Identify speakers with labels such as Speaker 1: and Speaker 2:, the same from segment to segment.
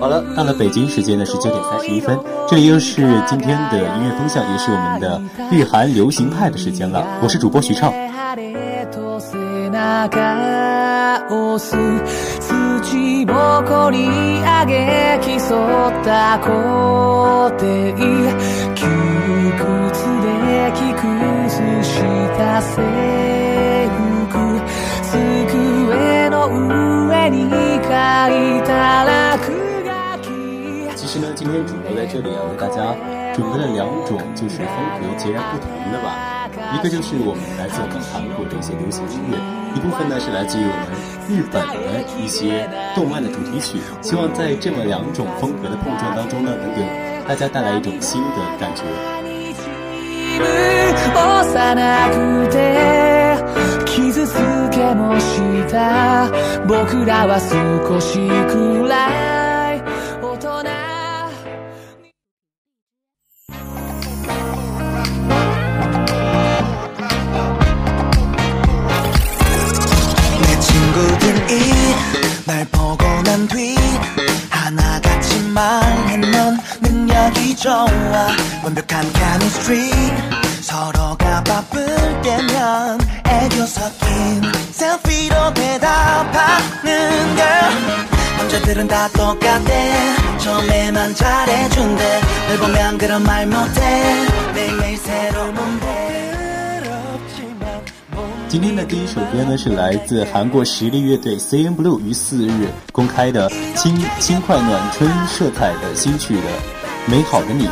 Speaker 1: 好了，到了北京时间的十九点三十一分，这里又是今天的音乐风向，也是我们的日韩流行派的时间了。我是主播徐畅。其实呢，今天主播在这里啊，为大家准备了两种就是风格截然不同的吧。一个就是我们来自我们韩国的一些流行音乐，一部分呢是来自于我们日本的一些动漫的主题曲。希望在这么两种风格的碰撞当中呢，能给大家带来一种新的感觉。幼くて傷つけもした。僕らは少しくらい。남자들은 다 똑같대 처음에만 잘해준대 널 보면 그런 말 못해 매일매일 새로운데 今天的第一首歌呢，是来自韩国实力乐队 C N Blue 于四日公开的轻轻快暖春色彩的新曲的《美好的你》。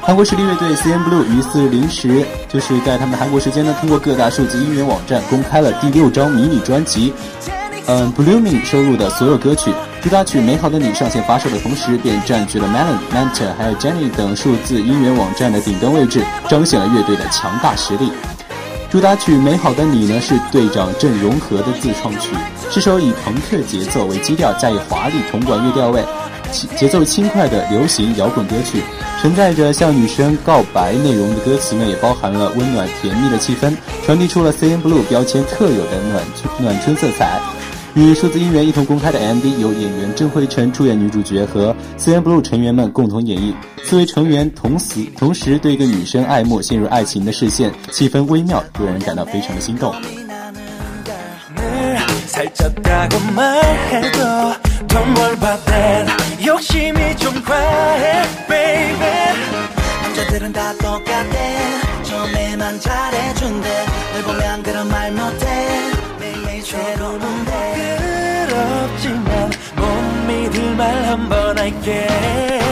Speaker 1: 韩国实力乐队 C N Blue 于四日零时，就是在他们韩国时间呢，通过各大数字音源网站公开了第六张迷你专辑， 嗯，Blooming 收录的所有歌曲。主打曲《美好的你》上线发售的同时，便占据了 Melon、Manta 还有 Jenny 等数字音源网站的顶端位置，彰显了乐队的强大实力。主打曲《美好的你》呢，是队长郑容和的自创曲，是首以朋克节奏为基调，加以华丽铜管乐调位。节奏轻快的流行摇滚歌曲，承载着向女生告白内容的歌词呢，也包含了温暖甜蜜的气氛，传递出了 C N Blue 标签特有的暖暖春色彩。与数字音源一同公开的 MV 由演员郑慧晨出演女主角，和 C N Blue 成员们共同演绎。四位成员同时同时对一个女生爱慕，陷入爱情的视线，气氛微妙，又让人感到非常的心动。 말 한 번 할게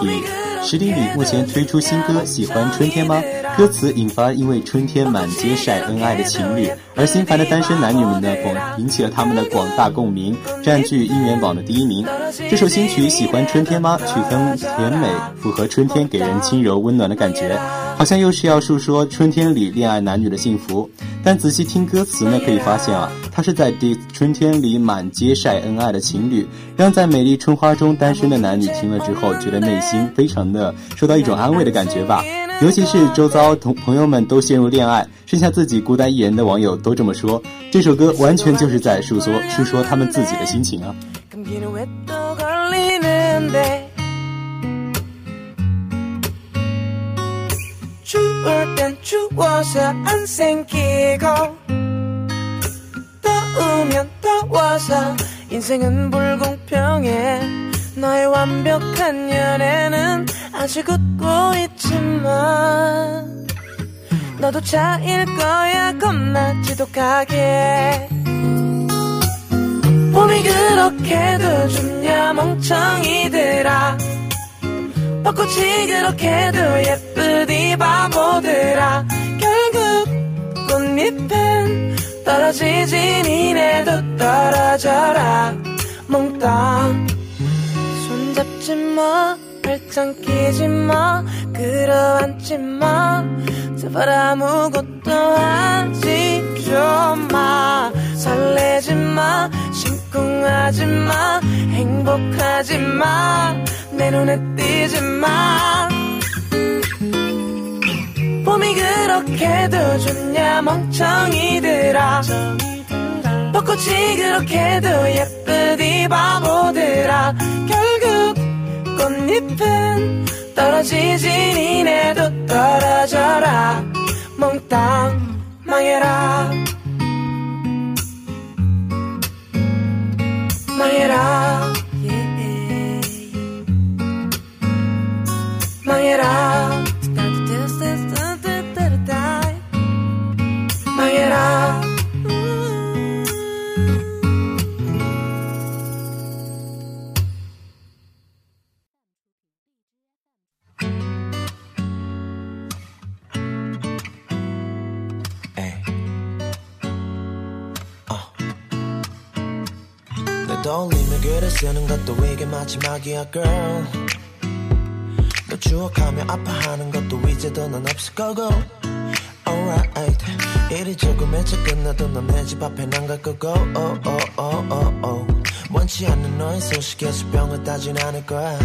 Speaker 1: 双人团体十里里目前推出新歌《喜欢春天吗》，歌词引发因为春天满街晒恩爱的情侣而心烦的单身男女们呢，广引起了他们的广大共鸣，占据音源榜的第一名。这首新曲《喜欢春天吗》，曲风甜美，符合春天给人轻柔温暖的感觉，好像又是要诉说春天里恋爱男女的幸福。但仔细听歌词呢，可以发现啊，他是在 d i s 春天里满街晒恩爱的情侣，让在美丽春花中单身的男女听了之后，觉得内心非常的受到一种安慰的感觉吧。尤其是周遭同朋友们都陷入恋爱，剩下自己孤单一人的网友都这么说，这首歌完全就是在诉说诉说他们自己的心情啊。
Speaker 2: 추울 땐 추워서 안 생기고 더우면 더워서 인생은 불공평해. 너의 완벽한 연애는 아직 웃고 있지만 너도 차일 거야. 겁나 지독하게. 봄이 그렇게도 좋냐 멍청이들아 벚꽃이 그렇게도 예쁘디 바보들아 결국 꽃잎은 떨어지지 니네도 떨어져라. 몽땅 손잡지 마 발짱 끼지 마 끌어안지 마. 제발 아무것도 하지 좀마. 설레지 마 심쿵하지 마 행복하지 마 내 눈에 띄지 마 봄이 그렇게도 좋냐 멍청이들아. 벚꽃이 그렇게도 예쁘디 바보들아. 결국 꽃잎은 떨어지지 니네도 떨어져라. 몽땅 망해라. 망해라
Speaker 3: 글을 쓰는 것도 이게 마지막이야 girl 너 추억하며 아파하는 것도 이제도 넌 없을 거고 alright 일이 조금 일찍 끝나도 넌 내 집 앞에 난갈 거고 oh, oh, oh, oh, oh. 원치 않는 너의 소식에서 병을 따진 않을 거야.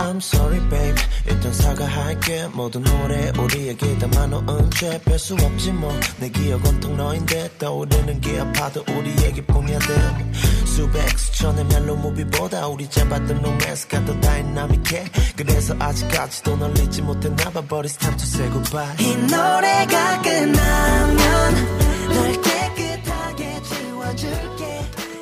Speaker 3: I'm sorry babe. 일단 사과할게. 모든 노래 우리 얘기 담아놓은 죄별수 없지 뭐 내 기억 온통 너인데 떠오르는 게 아파도 우리 얘기뿐이야 damn 수백 수천의 멜로 무비보다 우리 잡았던 로맨스가 더 다이나믹해. 그래서 아직까지도 널 잊지 못했나 봐. But it's time to say goodbye.
Speaker 2: 이 노래가 끝나면 널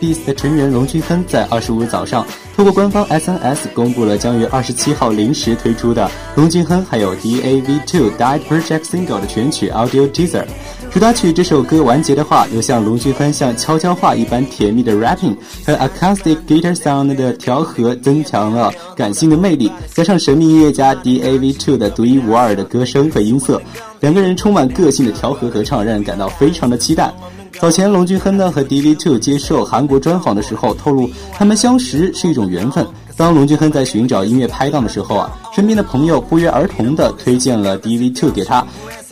Speaker 1: Beast 成员龙俊亨在二十五日早上，通过官方 SNS 公布了将于二十七号零时推出的龙俊亨还有 DAV2 Die Project Single 的全曲 Audio Teaser。主打曲这首歌完结的话，又像龙俊亨像悄悄话一般甜蜜的 rapping 和 acoustic guitar sound 的调和，增强了感性的魅力，加上神秘音乐家 DAV2 的独一无二的歌声和音色，两个人充满个性的调和合唱，让人感到非常的期待。早前，龙俊亨呢和 D V Two 接受韩国专访的时候透露，他们相识是一种缘分。当龙俊亨在寻找音乐拍档的时候啊，身边的朋友不约而同的推荐了 D V Two 给他。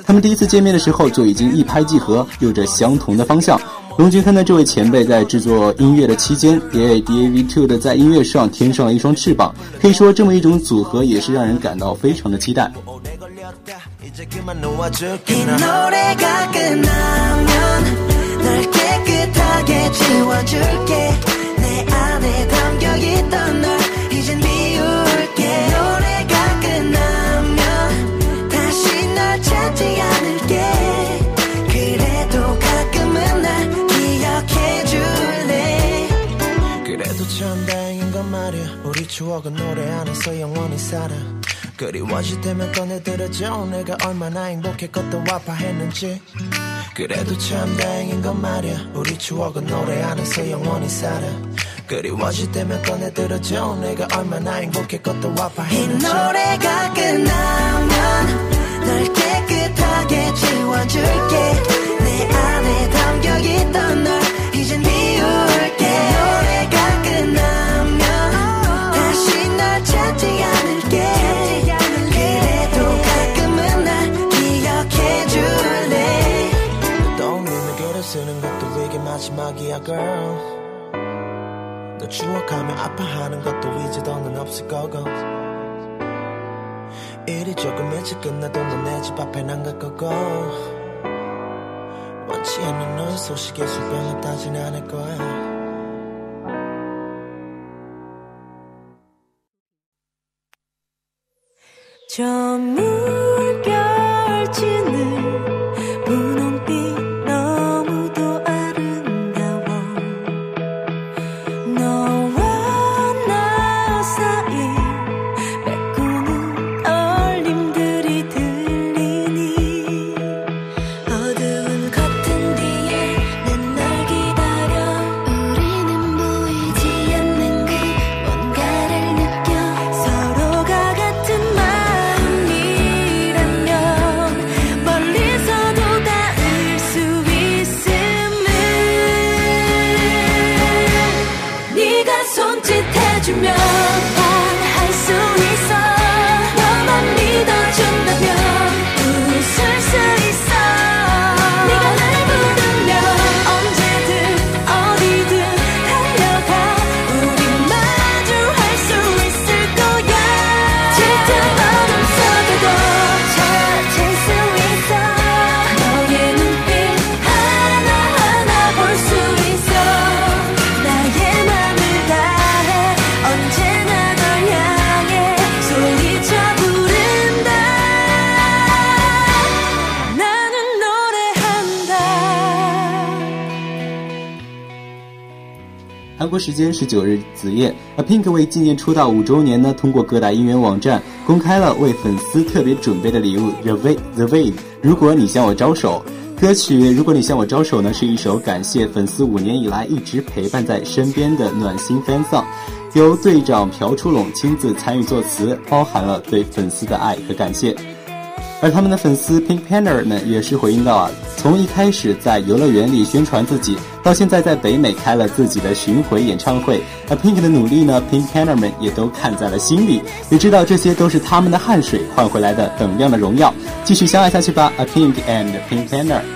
Speaker 1: 他们第一次见面的时候就已经一拍即合，有着相同的方向。龙俊亨呢，这位前辈在制作音乐的期间，也为 DAV2 的在音乐上添上了一双翅膀。可以说，这么一种组合也是让人感到非常的期待。
Speaker 4: 깨끗하게 지워줄게. 내 안에 담겨있던 널 이젠 비울게. 노래가 끝나면 다시 널 찾지 않을게. 그래도 가끔은 날 기억해줄래?
Speaker 3: 그래도 참 다행인 건 말이야. 우리 추억은 노래 안에서 영원히 살아 그리워질 때면 꺼내들어줘. 내가 얼마나 행복했고 아파했는지. 그래도 참 다행인 건 말이야. 우리 추억은 노래 안에서 영원히 살아. 그리워질 때면 꺼내들어줘. 내가 얼마나 행복했고
Speaker 4: 이
Speaker 3: 아파했는지.
Speaker 4: 노래가 끝나면 널 깨끗하게 지워줄게. 내 안에 담겨있던 널
Speaker 3: 마지막이야 girl. 너 추억하며 아파하는 것도 이제 더는 없을 거고. 일이 조금 일찍 끝나도 넌내집 앞엔 안갈 거고. 원치 않는 너의 소식에 술병을 따진
Speaker 5: 않을 거야
Speaker 1: 十九日子夜，A Pink 为纪念出道五周年呢，通过各大音源网站公开了为粉丝特别准备的礼物 The Way The Way。如果你向我招手，歌曲《如果你向我招手》呢，是一首感谢粉丝五年以来一直陪伴在身边的暖心 fan song，由队长朴初龙亲自参与作词，包含了对粉丝的爱和感谢。而他们的粉丝 Pink Panther 们，也是回应到啊，从一开始在游乐园里宣传自己，到现在在北美开了自己的巡回演唱会，而 Pink 的努力呢，Pink Panther 们也都看在了心里，也知道这些都是他们的汗水换回来的等量的荣耀。继续相爱下去吧，A Pink and Pink Panther。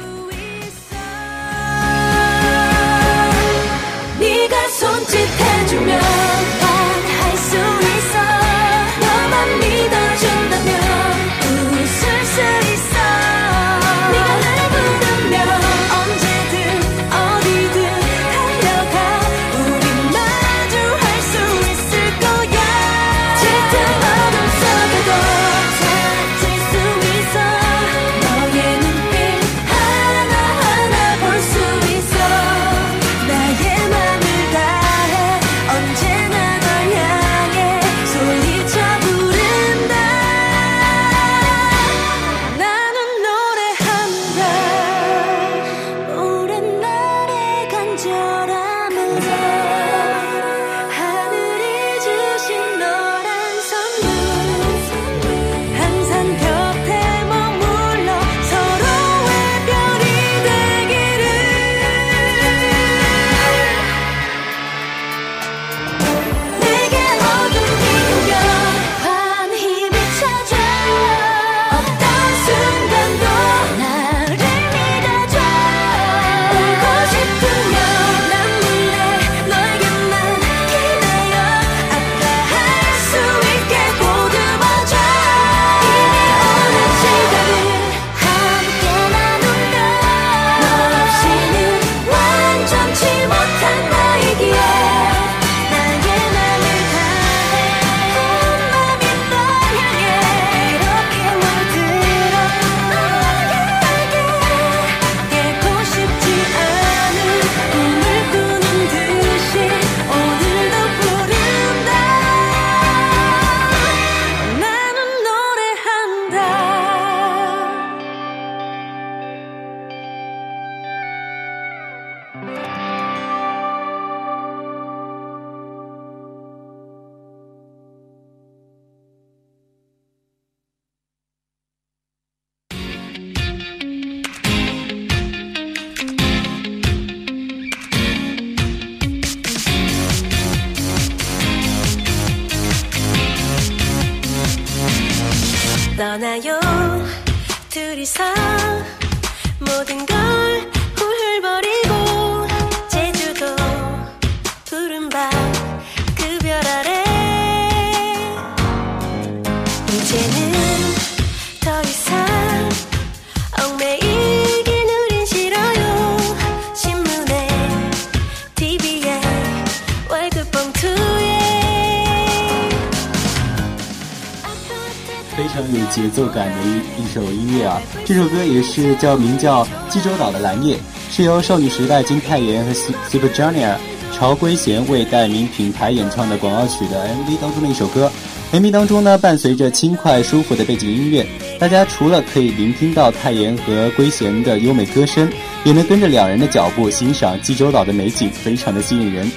Speaker 1: 是叫名叫《济州岛的蓝夜》，是由少女时代金泰妍和 Super Junior 朝圭贤为代名品牌演唱的广告曲的 MV 当中的一首歌。MV 当中呢，伴随着轻快舒服的背景音乐，大家除了可以聆听到泰妍和圭贤的优美歌声，也能跟着两人的脚步欣赏济州岛的美景，非常的吸引人。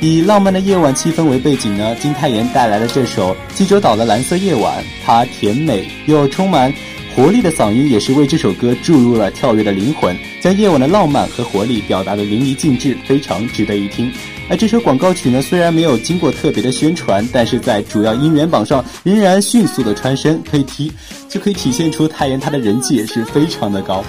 Speaker 1: 以浪漫的夜晚气氛为背景呢，金泰妍带来了这首《济州岛的蓝色夜晚》，她甜美又充满活力的嗓音，也是为这首歌注入了跳跃的灵魂，将夜晚的浪漫和活力表达的淋漓尽致，非常值得一听。而这首广告曲呢，虽然没有经过特别的宣传，但是在主要音源榜上仍然迅速的穿身，可以提就可以体现出泰妍她的人气也是非常的高。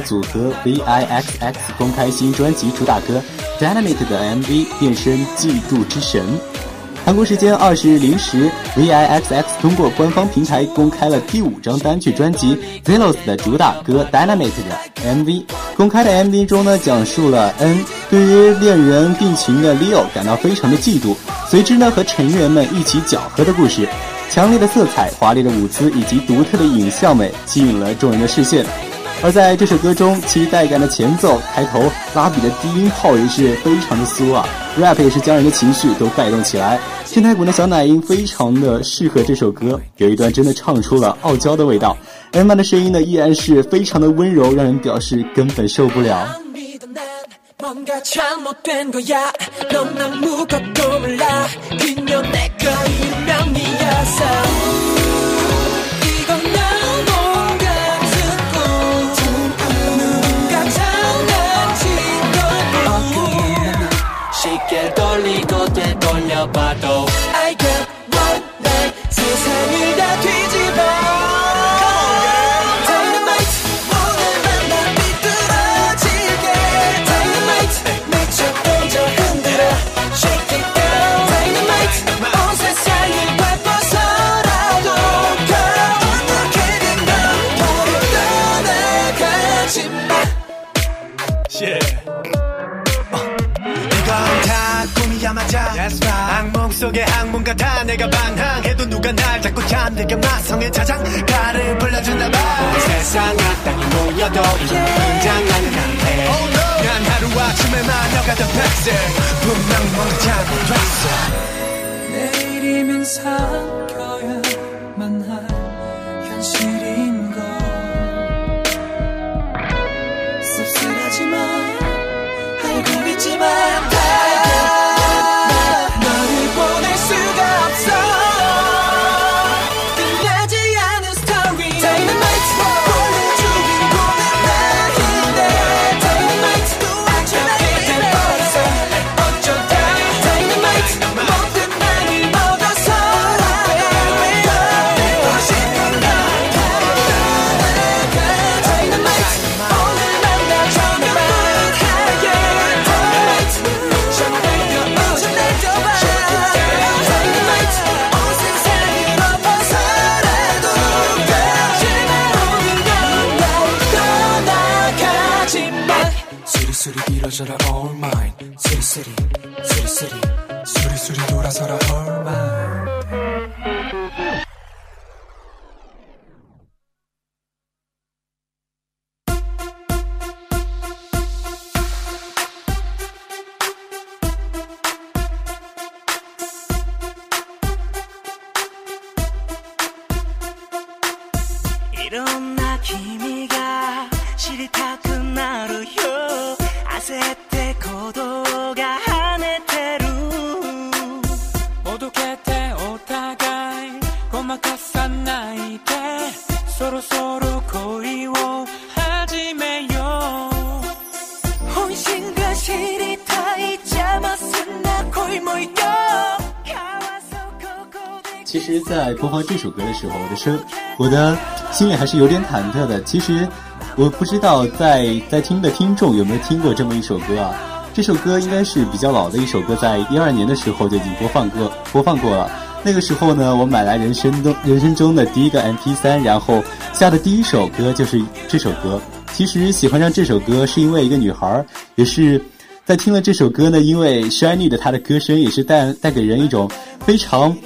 Speaker 1: 组合 V.I.X.X 公开新专辑主打歌《Dynamite》的 MV 变身《嫉妒之神》。韩国时间二十日零时，V.I.X.X 通过官方平台公开了第五张单曲专辑《Zelos》的主打歌《Dynamite》的 MV。公开的 MV 中呢，讲述了 N 对于恋人病情的 Leo 感到非常的嫉妒，随之呢和成员们一起搅和的故事。强烈的色彩、华丽的舞姿以及独特的影像美吸引了众人的视线。而在这首歌中，其带感的前奏、开头拉比的低音炮也是非常的酥啊，rap 也是将人的情绪都带动起来。天台鼓的小奶音非常的适合这首歌，有一段真的唱出了傲娇的味道。M 曼的声音呢依然是非常的温柔，让人表示根本受不了。
Speaker 6: 안 믿어 난 뭔가 잘못된 거야 넌 아무것도 몰라 그녀 내가 운명이었어
Speaker 3: bottle. 속의 항문 같아 내가 반항해도 누가 날 자꾸 잠들게 마성의 자장가를 불러주나봐. 세상 악당이 모여도 등장하는 한해 난 하루아침에만 너가던 백세. 분명 뭔가 잘못됐어
Speaker 6: 내일이면 삼켜
Speaker 1: 这首歌的时候，我的声，我的心里还是有点忐忑的。其实，我不知道在在听的听众有没有听过这么一首歌啊？这首歌应该是比较老的一首歌，在一二年的时候就已经播放过播放过了。那个时候呢，我买来人生中人生中的第一个 MP3，然后下的第一首歌就是这首歌。其实喜欢上这首歌是因为一个女孩，也是在听了这首歌呢，因为 Shiny 的她的歌声也是带带给人一种非常。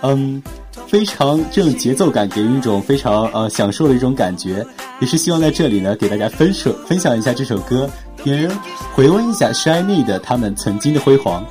Speaker 1: 嗯，非常这种节奏感给人一种非常呃享受的一种感觉，也是希望在这里呢给大家分手分享一下这首歌，也回温一下 Shiny 的他们曾经的辉煌。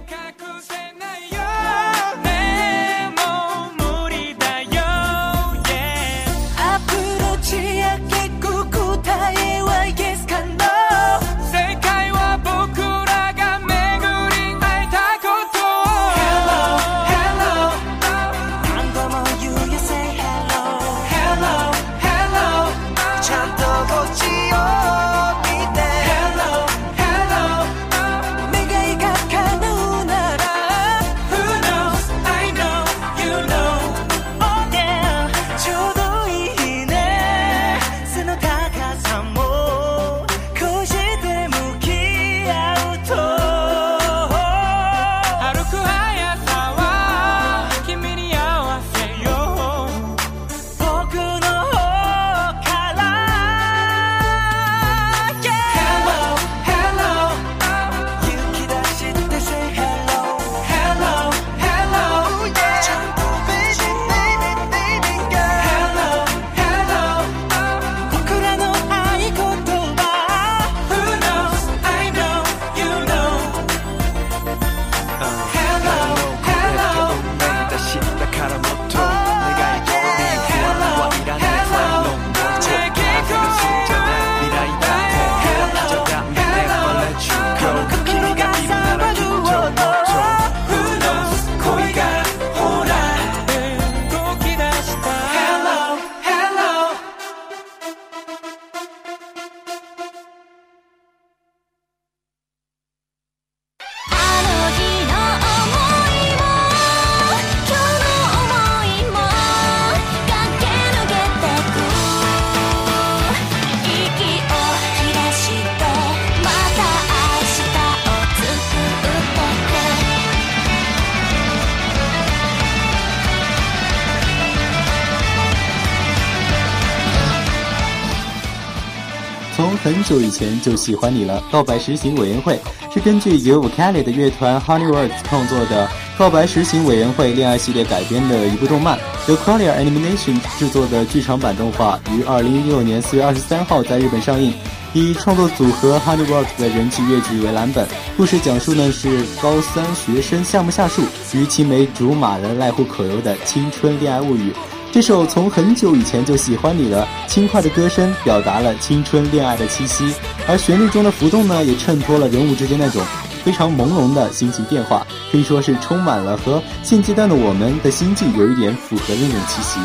Speaker 1: 前就喜欢你了》。告白实行委员会是根据由 v o c a l i 的乐团 Honeywords 创作的《告白实行委员会》恋爱系列改编的一部动漫，由 Collier Animation 制作的剧场版动画，于二零一六年四月二十三号在日本上映。以创作组合 Honeyworks 的人气乐剧为蓝本，故事讲述呢是高三学生夏目夏树与青梅竹马的濑户可由的青春恋爱物语。这首从很久以前就喜欢你了，轻快的歌声表达了青春恋爱的气息，而旋律中的浮动呢，也衬托了人物之间那种非常朦胧的心情变化，可以说是充满了和现阶段的我们的心境有一点符合的那种气息。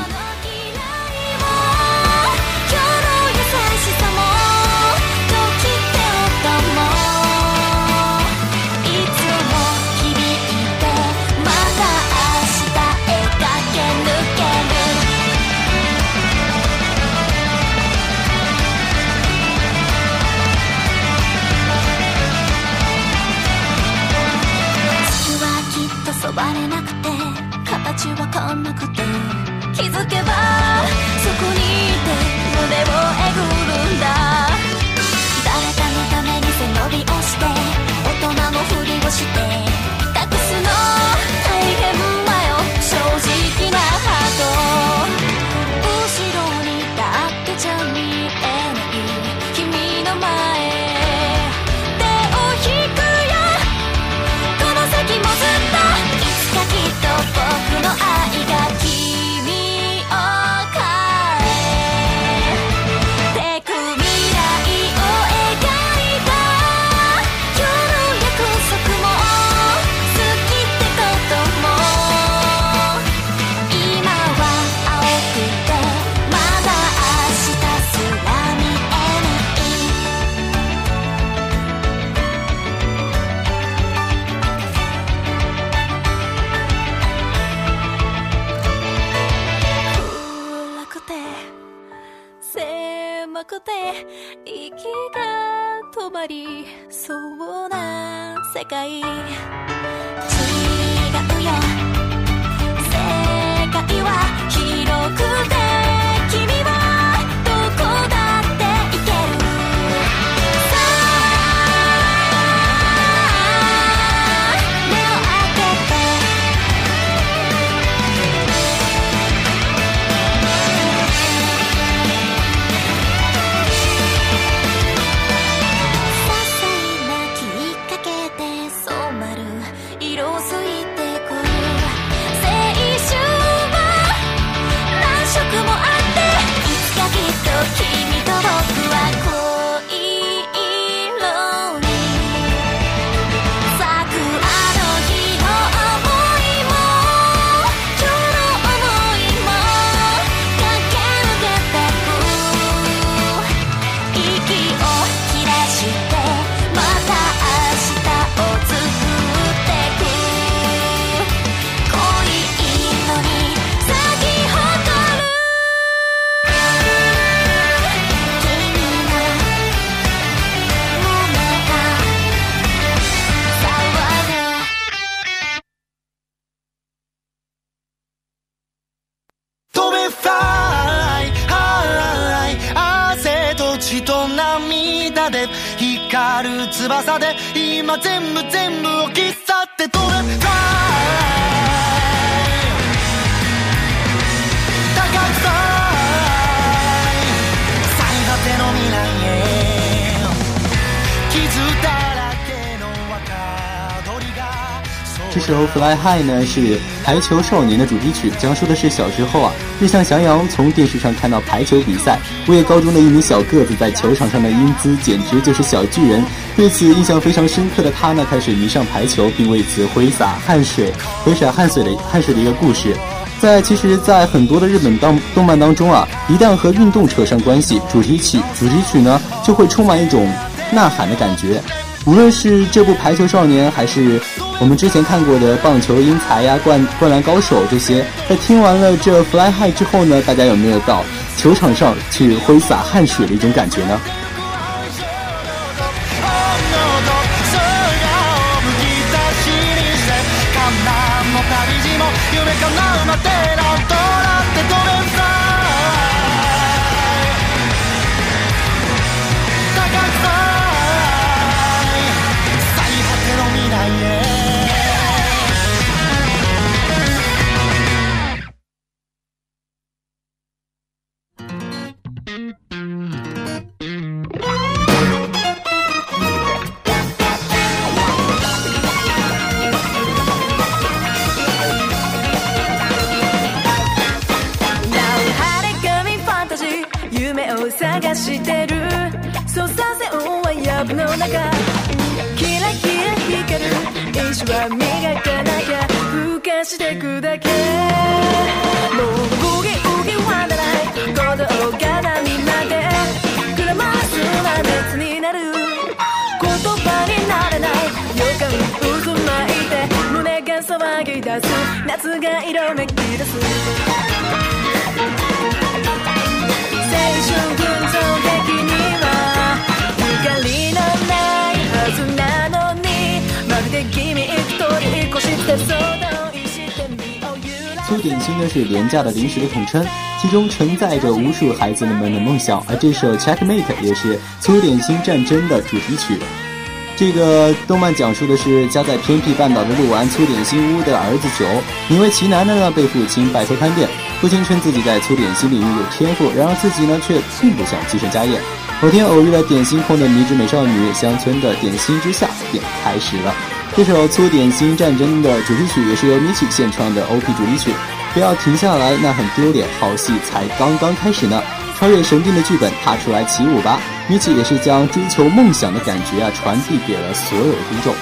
Speaker 3: さで今全部全部を切
Speaker 1: 这首《Fly High》呢是《排球少年》的主题曲，讲述的是小时候啊，日向翔阳从电视上看到排球比赛，为高中的一名小个子在球场上的英姿简直就是小巨人。对此印象非常深刻的他呢，开始迷上排球，并为此挥洒汗水，挥洒汗水的汗水的一个故事。在其实，在很多的日本当动漫当中啊，一旦和运动扯上关系，主题曲主题曲呢就会充满一种呐喊的感觉。无论是这部《排球少年》，还是我们之前看过的《棒球英才》呀、《灌灌篮高手》这些，在听完了这《Fly High》之后呢，大家有没有到球场上去挥洒汗水的一种感觉呢？
Speaker 5: 是廉价的零食的统称，其中承载着无数孩子们的梦想。而这首《Checkmate》也是《粗点心战争》的主题曲。这个动漫讲述的是家在偏僻半岛的鹿丸粗点心屋的儿子九，名为其男的呢被父亲拜托看店。父亲称自己在粗点心领域有天赋，然而自己呢却并不想继承家业。某天偶遇了点心控的迷之美少女，乡村的点心之下便开始了。这首《粗点心战争》的主题曲也是由米奇献唱的 OP 主题曲，不要停下来，那很丢脸，好戏才刚刚开始呢。超越神兵的剧本，踏出来起舞吧！米奇也是将追求梦想的感觉啊，传递给了所有的听众。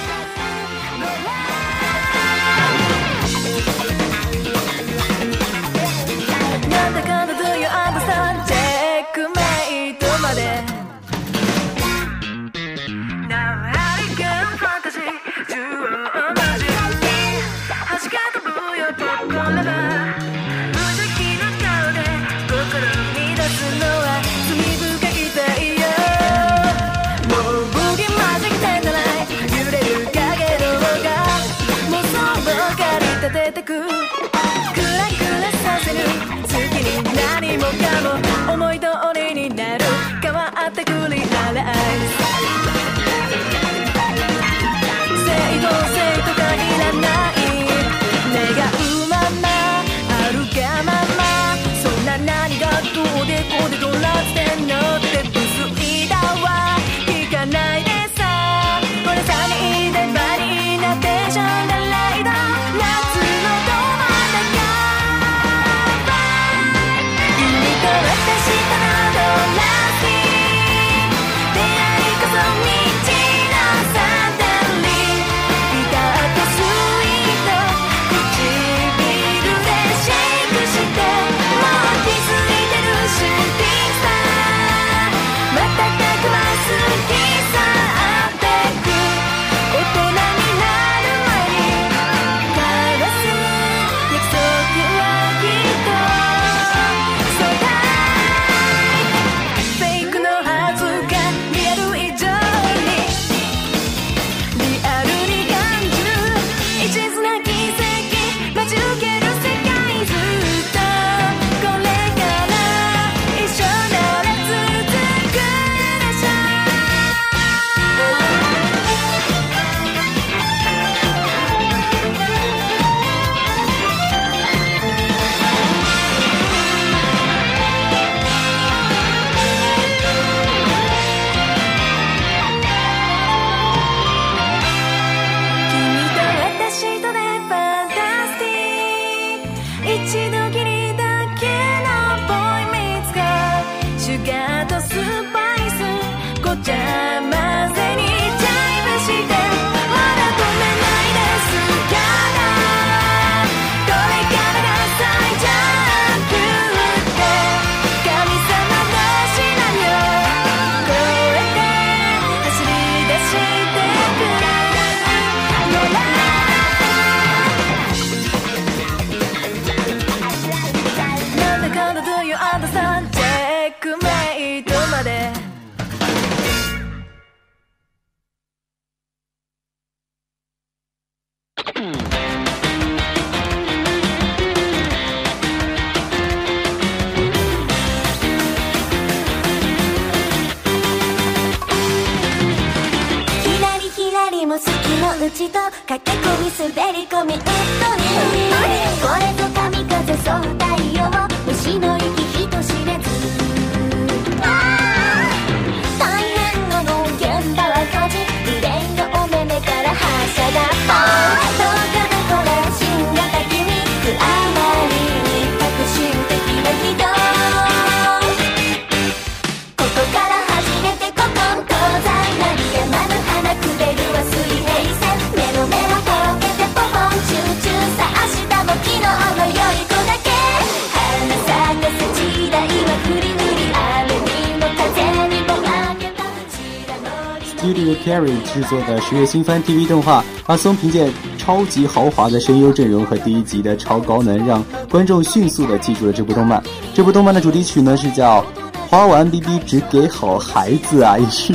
Speaker 1: Gary 制作的十月新番 TV 动画，阿松凭借超级豪华的声优阵容和第一集的超高能，让观众迅速的记住了这部动漫。这部动漫的主题曲呢是叫《花完 BB 只给好孩子》啊，也是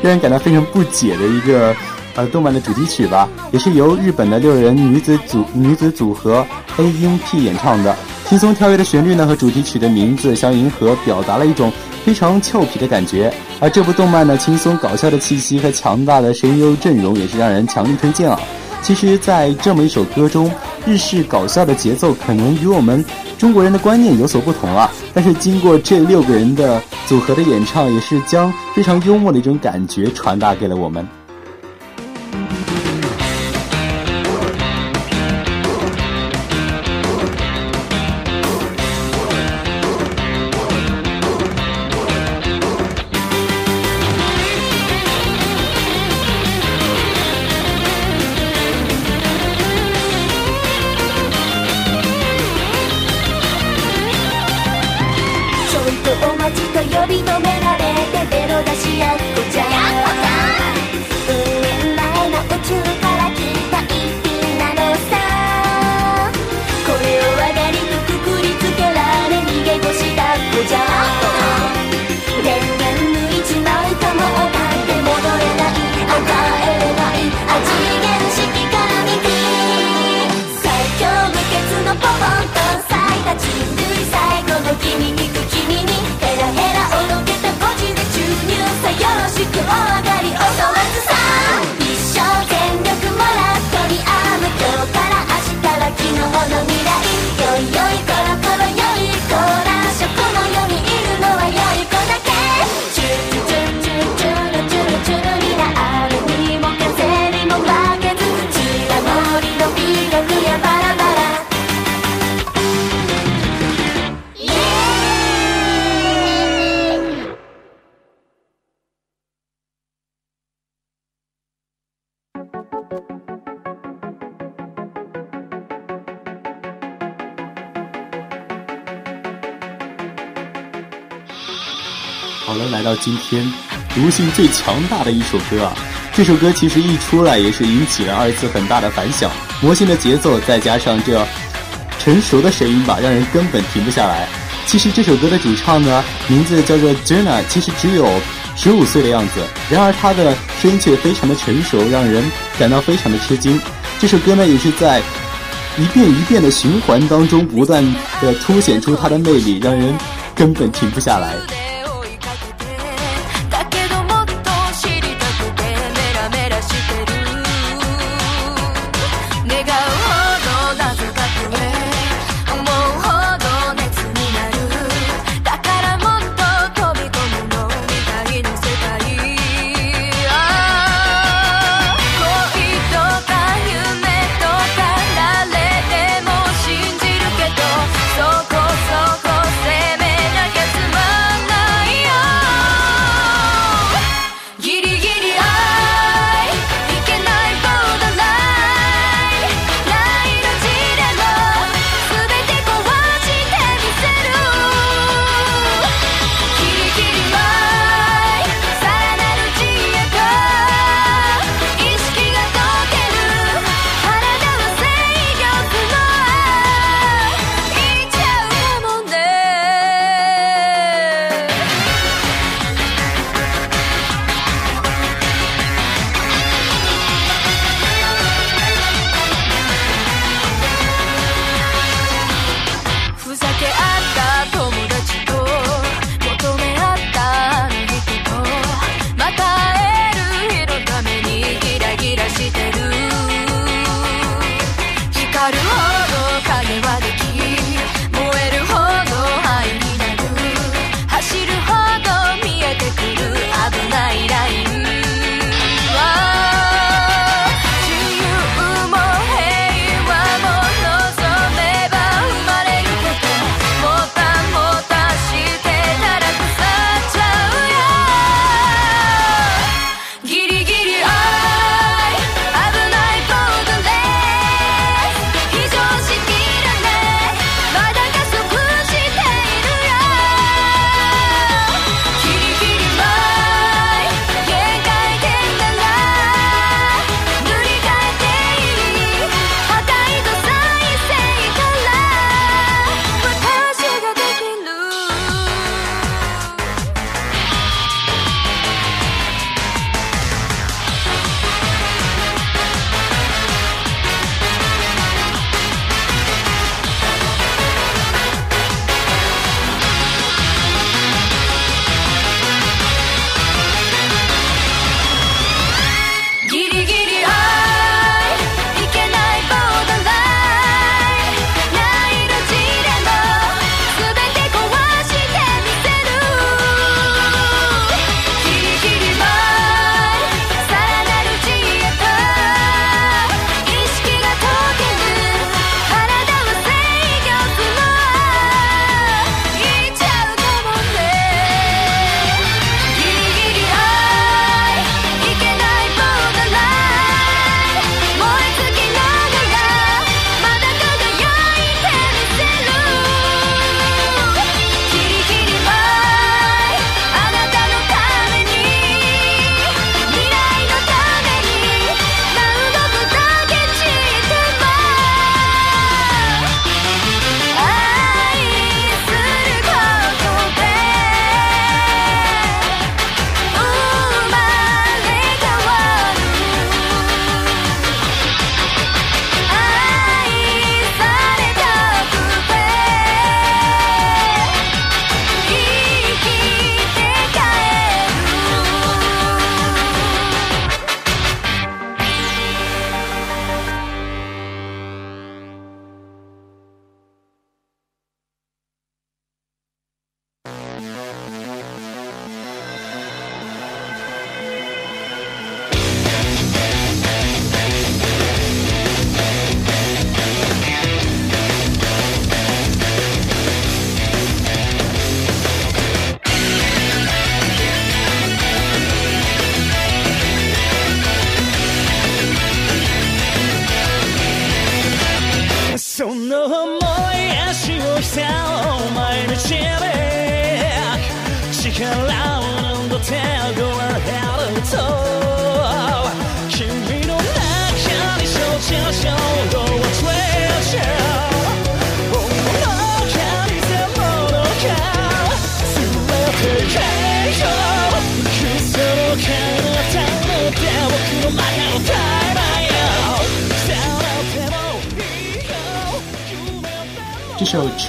Speaker 1: 让人感到非常不解的一个呃动漫的主题曲吧，也是由日本的六人女子组女子组合 A U P 演唱的。轻松跳跃的旋律呢和主题曲的名字相迎合，表达了一种非常俏皮的感觉。而这部动漫呢，轻松搞笑的气息和强大的声优阵容也是让人强力推荐啊。其实，在这么一首歌中，日式搞笑的节奏可能与我们中国人的观念有所不同啊。但是，经过这六个人的组合的演唱，也是将非常幽默的一种感觉传达给了我们。
Speaker 7: の未来
Speaker 1: 今天毒性最强大的一首歌啊！这首歌其实一出来也是引起了二次很大的反响。魔性的节奏再加上这成熟的声音吧，让人根本停不下来。其实这首歌的主唱呢，名字叫做 Jenna，其实只有十五岁的样子，然而她的声音却非常的成熟，让人感到非常的吃惊。这首歌呢，也是在一遍一遍的循环当中，不断的凸显出她的魅力，让人根本停不下来。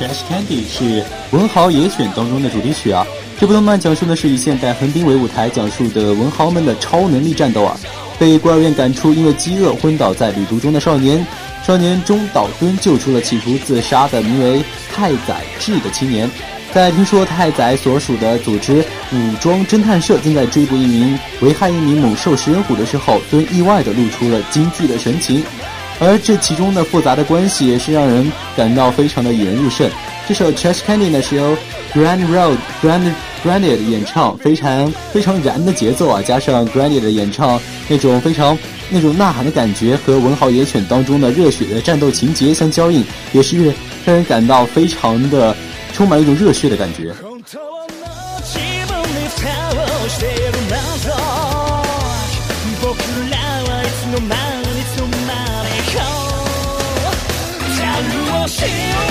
Speaker 1: 《Cash Candy》是《文豪野犬》当中的主题曲啊。这部动漫讲述的是以现代横滨为舞台，讲述的文豪们的超能力战斗啊。被孤儿院赶出，因为饥饿昏倒在旅途中的少年，少年中岛敦救出了企图自杀的名为太宰治的青年。在听说太宰所属的组织武装侦探社正在追捕一名危害一名猛兽食人虎的时候，敦意外的露出了惊惧的神情。而这其中的复杂的关系也是让人感到非常的引人入胜。这首《Trash Candy》呢是由 Grand Road Grand Grandy 的演唱，非常非常燃的节奏啊，加上 Grandy 的演唱那种非常那种呐喊的感觉，和《文豪野犬》当中的热血的战斗情节相交映，也是让人感到非常的充满一种热血的感觉。
Speaker 8: Chill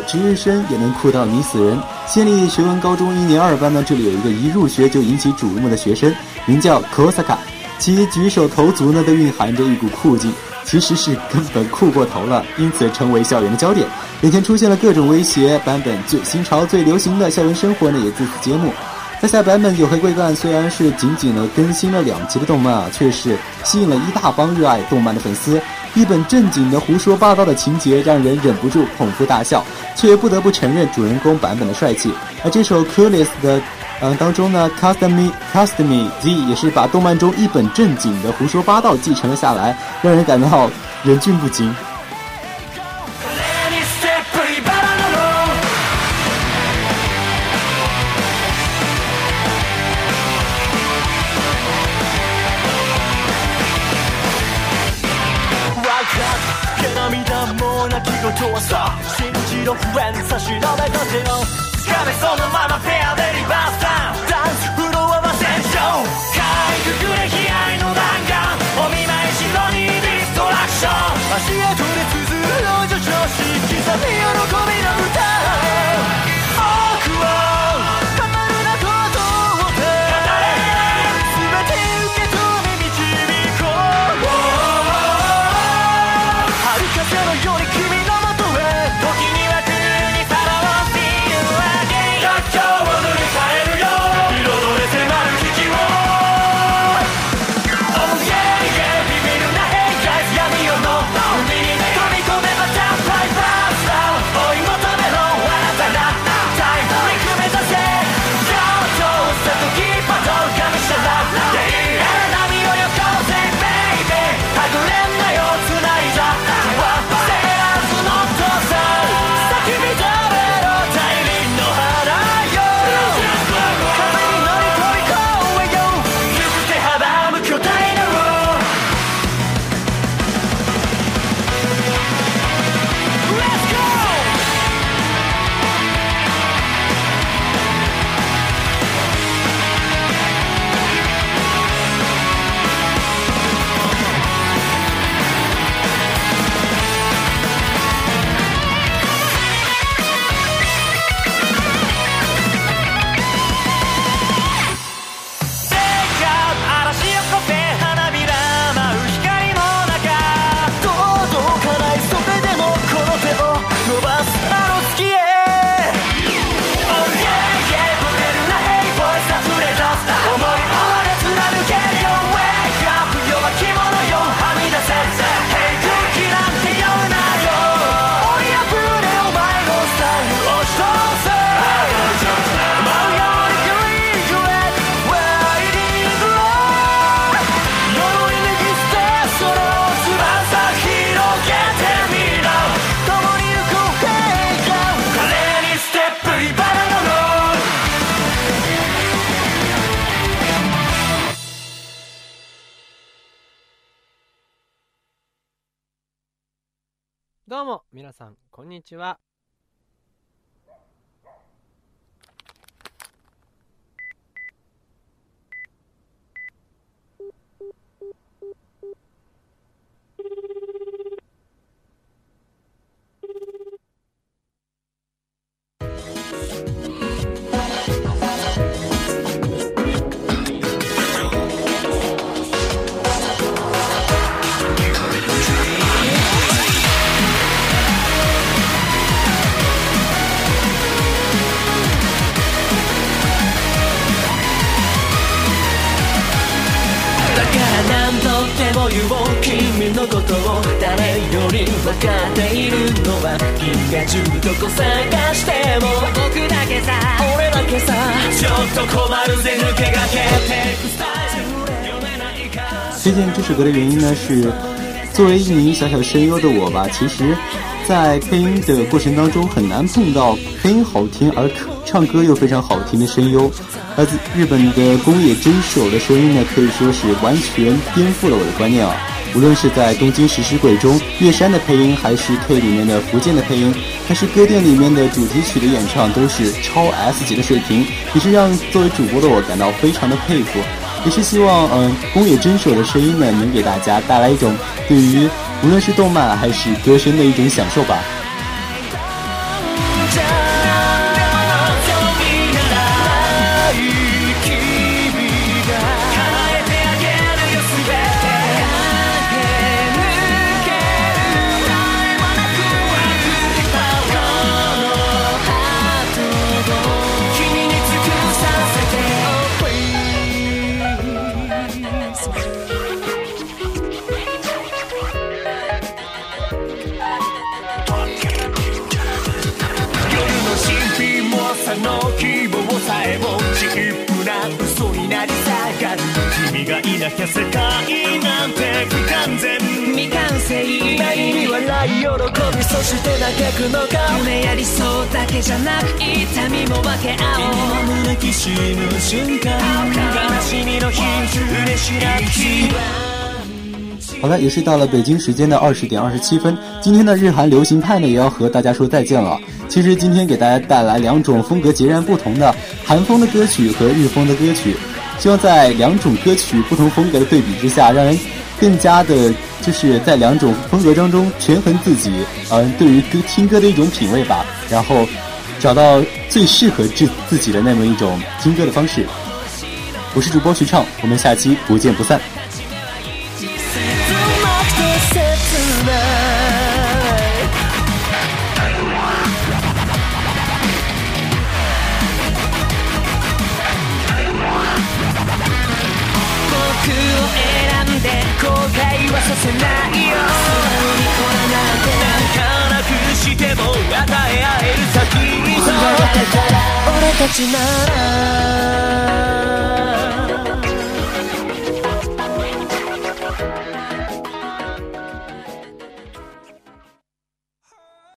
Speaker 1: 值日生也能酷到迷死人。县立学文高中一年二班呢，这里有一个一入学就引起瞩目的学生，名叫 Kosaka，其举手投足呢都蕴含着一股酷劲，其实是根本酷过头了，因此成为校园的焦点。眼前出现了各种威胁，版本最新潮、最流行的校园生活呢也自此揭幕。在下版本《有黑贵干》虽然是仅仅的更新了两集的动漫啊，却是吸引了一大帮热爱动漫的粉丝。一本正经的胡说八道的情节，让人忍不住捧腹大笑，却不得不承认主人公版本的帅气。而这首《Coolest》的，呃当中呢，《Custom Me Custom Me Z》也是把动漫中一本正经的胡说八道继承了下来，让人感到忍俊不禁。
Speaker 8: 白フレンズ差し伸べた手を掴めそのまま
Speaker 4: どうも、皆さん、こんにちは。
Speaker 1: 歌的原因呢，是作为一名小小声优的我吧，其实，在配音的过程当中很难碰到配音好听而唱歌又非常好听的声优。来自日本的宫野真守的声音呢，可以说是完全颠覆了我的观念啊！无论是在《东京食尸鬼》中月山的配音，还是 K 里面的福建的配音，还是歌店里面的主题曲的演唱，都是超 S 级的水平，也是让作为主播的我感到非常的佩服。也是希望，嗯、宫野真守的声音呢，能给大家带来一种对于无论是动漫还是歌声的一种享受吧。
Speaker 6: くのか夢や理想だけじゃなく痛みも分け合おう
Speaker 8: 胸きしむ瞬間悲しみの日嬉し泣き
Speaker 1: 好了，也是到了北京时间的二十点二十七分。今天的日韩流行派呢，也要和大家说再见了。其实今天给大家带来两种风格截然不同的韩风的歌曲和日风的歌曲，希望在两种歌曲不同风格的对比之下，让人 更加的，就是在两种风格当中权衡自己，嗯，对于歌听歌的一种品味吧，然后找到最适合自自己的那么一种听歌的方式。我是主播徐畅，我们下期不见不散。
Speaker 6: せないよ。
Speaker 8: 泣かなくしても与え合える先に
Speaker 6: 俺たちなら。